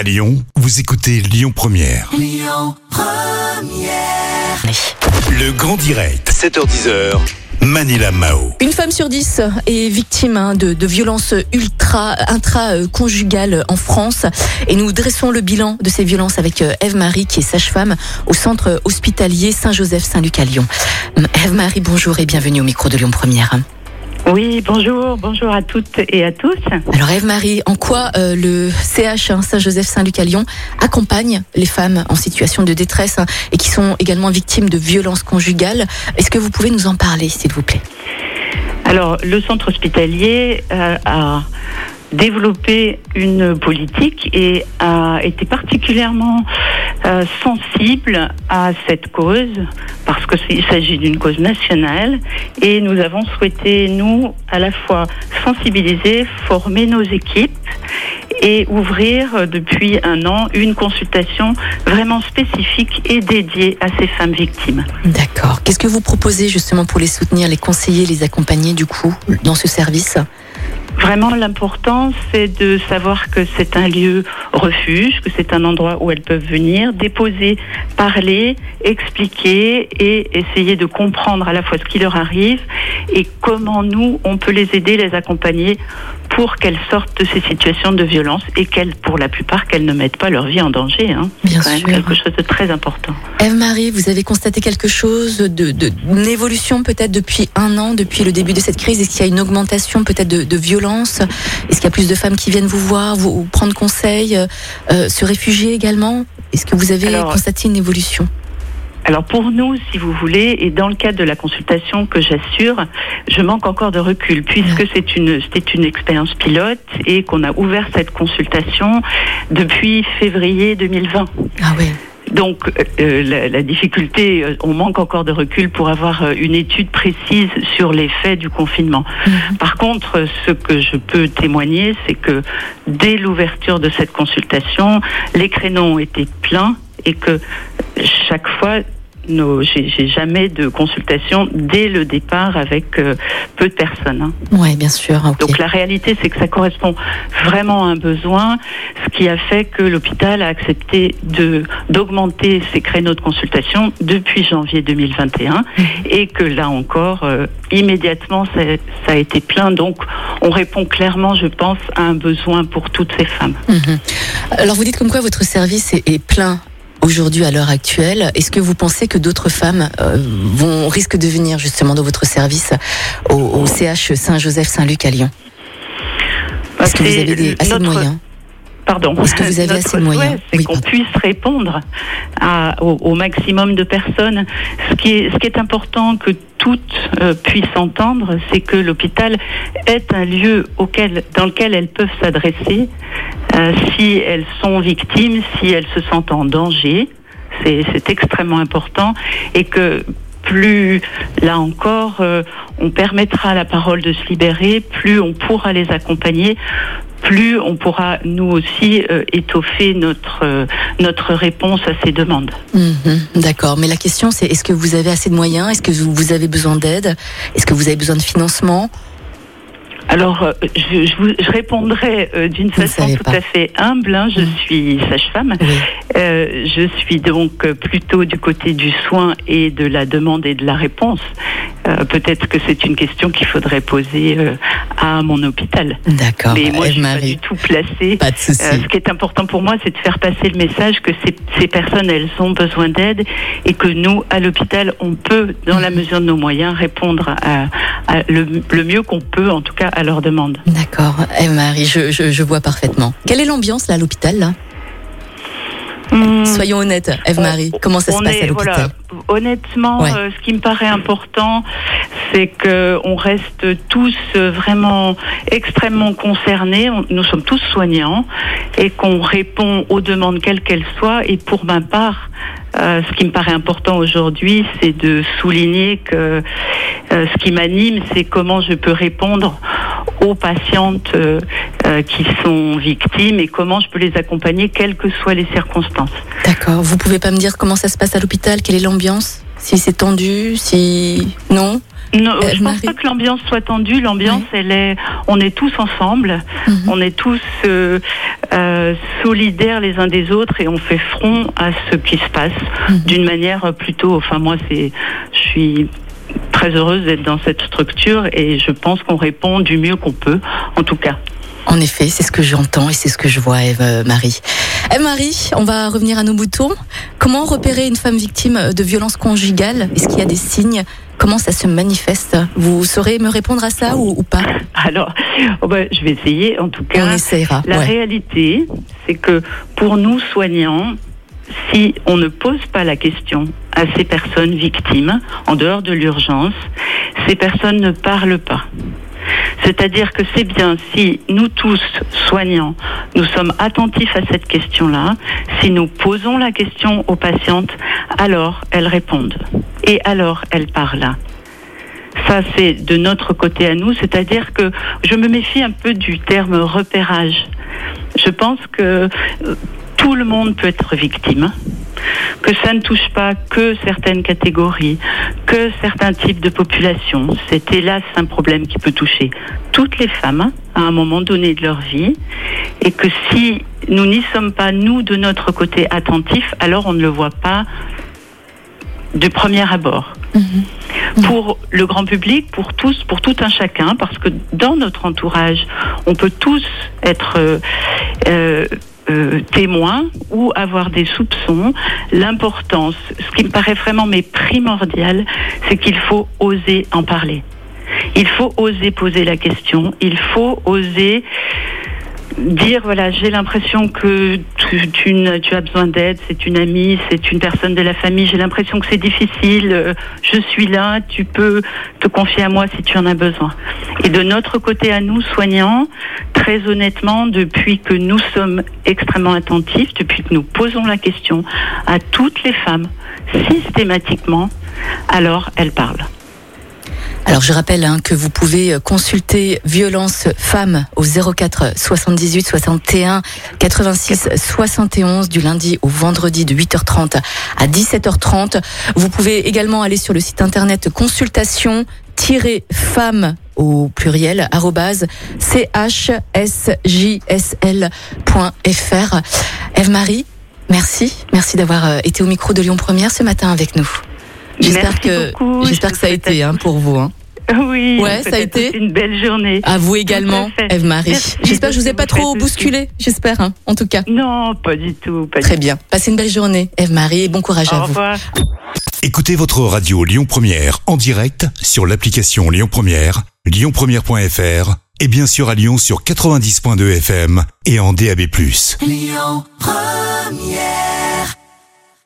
À Lyon, vous écoutez Lyon Première. Le grand direct, 7h10h. Manila Mao. Une femme sur dix est victime hein, de, de violences ultra intra-conjugales en France et nous dressons le bilan de ces violences avec euh, Eve-Marie qui est sage-femme au centre hospitalier Saint-Joseph-Saint-Luc à Lyon. Eve-Marie, bonjour et bienvenue au micro de Lyon Première. Oui, bonjour, bonjour à toutes et à tous. Alors Eve-Marie, en quoi euh, le CH hein, Saint-Joseph-Saint-Luc à Lyon accompagne les femmes en situation de détresse hein, et qui sont également victimes de violences conjugales? Est-ce que vous pouvez nous en parler, s'il vous plaît? Alors, le centre hospitalier euh, a développé une politique et a été particulièrement euh, sensible à cette cause parce qu'il s'agit d'une cause nationale et nous avons souhaité, nous, à la fois sensibiliser, former nos équipes et ouvrir euh, depuis un an une consultation vraiment spécifique et dédiée à ces femmes victimes. D'accord. Qu'est-ce que vous proposez justement pour les soutenir, les conseiller, les accompagner du coup dans ce service? Vraiment, l'important, c'est de savoir que c'est un lieu refuge, que c'est un endroit où elles peuvent venir, déposer, parler, expliquer et essayer de comprendre à la fois ce qui leur arrive et comment nous, on peut les aider, les accompagner pour qu'elles sortent de ces situations de violence et qu'elles, pour la plupart, qu'elles ne mettent pas leur vie en danger. Hein. Bien C'est quand sûr. même quelque chose de très important. Eve-Marie, vous avez constaté quelque chose de, de une évolution peut-être depuis un an, depuis le début de cette crise? Est-ce qu'il y a une augmentation peut-être de, de violence? Est-ce qu'il y a plus de femmes qui viennent vous voir, vous, prendre conseil, euh, euh, se réfugier également? Est-ce que vous avez Alors, constaté une évolution? Alors pour nous, si vous voulez, et dans le cadre de la consultation que j'assure, je manque encore de recul puisque c'est une c'était une expérience pilote et qu'on a ouvert cette consultation depuis février 2020. Ah ouais. Donc euh, la, la difficulté, euh, on manque encore de recul pour avoir euh, une étude précise sur les faits du confinement. Mhm. Par contre, euh, ce que je peux témoigner, c'est que dès l'ouverture de cette consultation, les créneaux ont été pleins et que chaque fois, j'ai jamais de consultation dès le départ avec euh, peu de personnes. hein. Ouais, bien sûr. Donc la réalité, c'est que ça correspond vraiment à un besoin, ce qui a fait que l'hôpital a accepté d'augmenter ses créneaux de consultation depuis janvier 2021 et que là encore, euh, immédiatement, ça, ça a été plein. Donc on répond clairement, je pense, à un besoin pour toutes ces femmes. Mhm. Alors vous dites comme quoi votre service est, est plein aujourd'hui à l'heure actuelle. Est-ce que vous pensez que d'autres femmes euh, vont risquent de venir justement dans votre service au, au CH Saint-Joseph-Saint-Luc à Lyon? Est-ce que vous avez des, assez de moyens Pardon. Est-ce que vous avez Notre assez de moyens C'est Oui, qu'on puisse répondre à- au, au maximum de personnes. Ce qui est, ce qui est important que toutes euh, puissent entendre, c'est que l'hôpital est un lieu auquel, dans lequel elles peuvent s'adresser euh, si elles sont victimes, si elles se sentent en danger. C'est extrêmement important et que plus, là encore, euh, on permettra à la parole de se libérer, plus on pourra les accompagner, plus on pourra nous aussi euh, étoffer notre euh, notre réponse à ces demandes. Mhm, D'accord, mais la question c'est est-ce que vous avez assez de moyens? Est-ce que vous avez besoin d'aide? Est-ce que vous avez besoin de financement? Alors, euh, je, je, vous- je répondrai euh, d'une façon tout pas. à fait humble. hein. Je Mm. suis sage-femme. Oui. Euh, je suis donc plutôt du côté du soin et de la demande et de la réponse. Euh, Peut-être que c'est une question qu'il faudrait poser euh, à mon hôpital. D'accord, Mais moi, je suis pas du tout placée. pas de souci. Euh, ce qui est important pour moi, c'est de faire passer le message que ces, ces personnes, elles ont besoin d'aide et que nous, à l'hôpital, on peut, dans la mesure de nos moyens, répondre à, à le, le mieux qu'on peut, en tout cas, à leurs demandes. D'accord, Eve-Marie, je, je, je vois parfaitement. Quelle est l'ambiance là à l'hôpital là? Soyons honnêtes, Eve-Marie, comment ça se passe est- à l'hôpital voilà, Honnêtement, Ouais. euh, ce qui me paraît important, c'est que on reste tous euh, vraiment extrêmement concernés. On- nous sommes tous soignants et qu'on répond aux demandes quelles qu'elles soient. Et pour ma part, euh, ce qui me paraît important aujourd'hui, c'est de souligner que euh, ce qui m'anime, c'est comment je peux répondre aux patientes euh, euh, qui sont victimes et comment je peux les accompagner, quelles que soient les circonstances. D'accord, vous pouvez pas me dire comment ça se passe à l'hôpital? Quelle est l'ambiance Si c'est tendu Si. Non Non, Euh, je pense pas que l'ambiance soit tendue. L'ambiance, elle est, on est tous ensemble, Mhm. on est tous euh, euh, solidaires les uns des autres et on fait front à ce qui se passe Mhm. d'une manière plutôt. Enfin, moi, c'est, je suis très heureuse d'être dans cette structure et je pense qu'on répond du mieux qu'on peut, en tout cas. En effet, c'est ce que j'entends et c'est ce que je vois, Eve euh, Marie. Eve Marie, on va revenir à nos moutons. Comment repérer une femme victime de violence conjugale Est-ce qu'il y a des signes? Comment ça se manifeste? Vous saurez me répondre à ça ou, ou pas? Alors, oh ben, je vais essayer. En tout cas, On essaiera. La ouais. réalité, c'est que pour nous soignants, si on ne pose pas la question à ces personnes victimes, en dehors de l'urgence, ces personnes ne parlent pas. C'est-à-dire que c'est bien si nous tous, soignants, nous sommes attentifs à cette question-là, si nous posons la question aux patientes, alors elles répondent. Et alors elles parlent. Ça, c'est de notre côté à nous, c'est-à-dire que je me méfie un peu du terme repérage. Je pense que euh, tout le monde peut être victime, que ça ne touche pas que certaines catégories, que certains types de populations. C'est hélas un problème qui peut toucher toutes les femmes à un moment donné de leur vie, et que si nous n'y sommes pas, nous, de notre côté, attentifs, alors on ne le voit pas de premier abord. Pour le grand public, pour tous, pour tout un chacun, parce que dans notre entourage, on peut tous être euh, euh, témoins ou avoir des soupçons. L'importance, ce qui me paraît vraiment mais primordial, c'est qu'il faut oser en parler. Il faut oser poser la question. Il faut oser dire voilà j'ai l'impression que tu, as besoin d'aide c'est une amie c'est une personne de la famille j'ai l'impression que c'est difficile euh, je suis là tu peux te confier à moi si tu en as besoin. Et de notre côté à nous soignants très honnêtement depuis que nous sommes extrêmement attentifs depuis que nous posons la question à toutes les femmes systématiquement alors elles parlent Alors je rappelle hein, que vous pouvez euh, consulter Violence Femmes au 04 78 61 86 71 du lundi au vendredi de 8h30 à 17h30. Vous pouvez également aller sur le site internet consultation-femme au pluriel arrobase chsjsl.fr. Eve-Marie, merci. Merci d'avoir euh, été au micro de Lyon Première ce matin avec nous. J'espère que beaucoup. j'espère Je que ça a été hein, pour vous. Hein. Oui, Ouais, ça a été une belle journée. À vous également. Eve-Marie. J'espère que je vous ai pas trop bousculé. J'espère, hein, en tout cas. Non, pas du tout. Pas Très du bien. Passez une belle journée, Eve-Marie, et bon courage tout. à Au vous. revoir. Écoutez votre radio Lyon Première en direct sur l'application Lyon Première, lyonpremière.fr et bien sûr à Lyon sur 90.2 FM et en DAB+.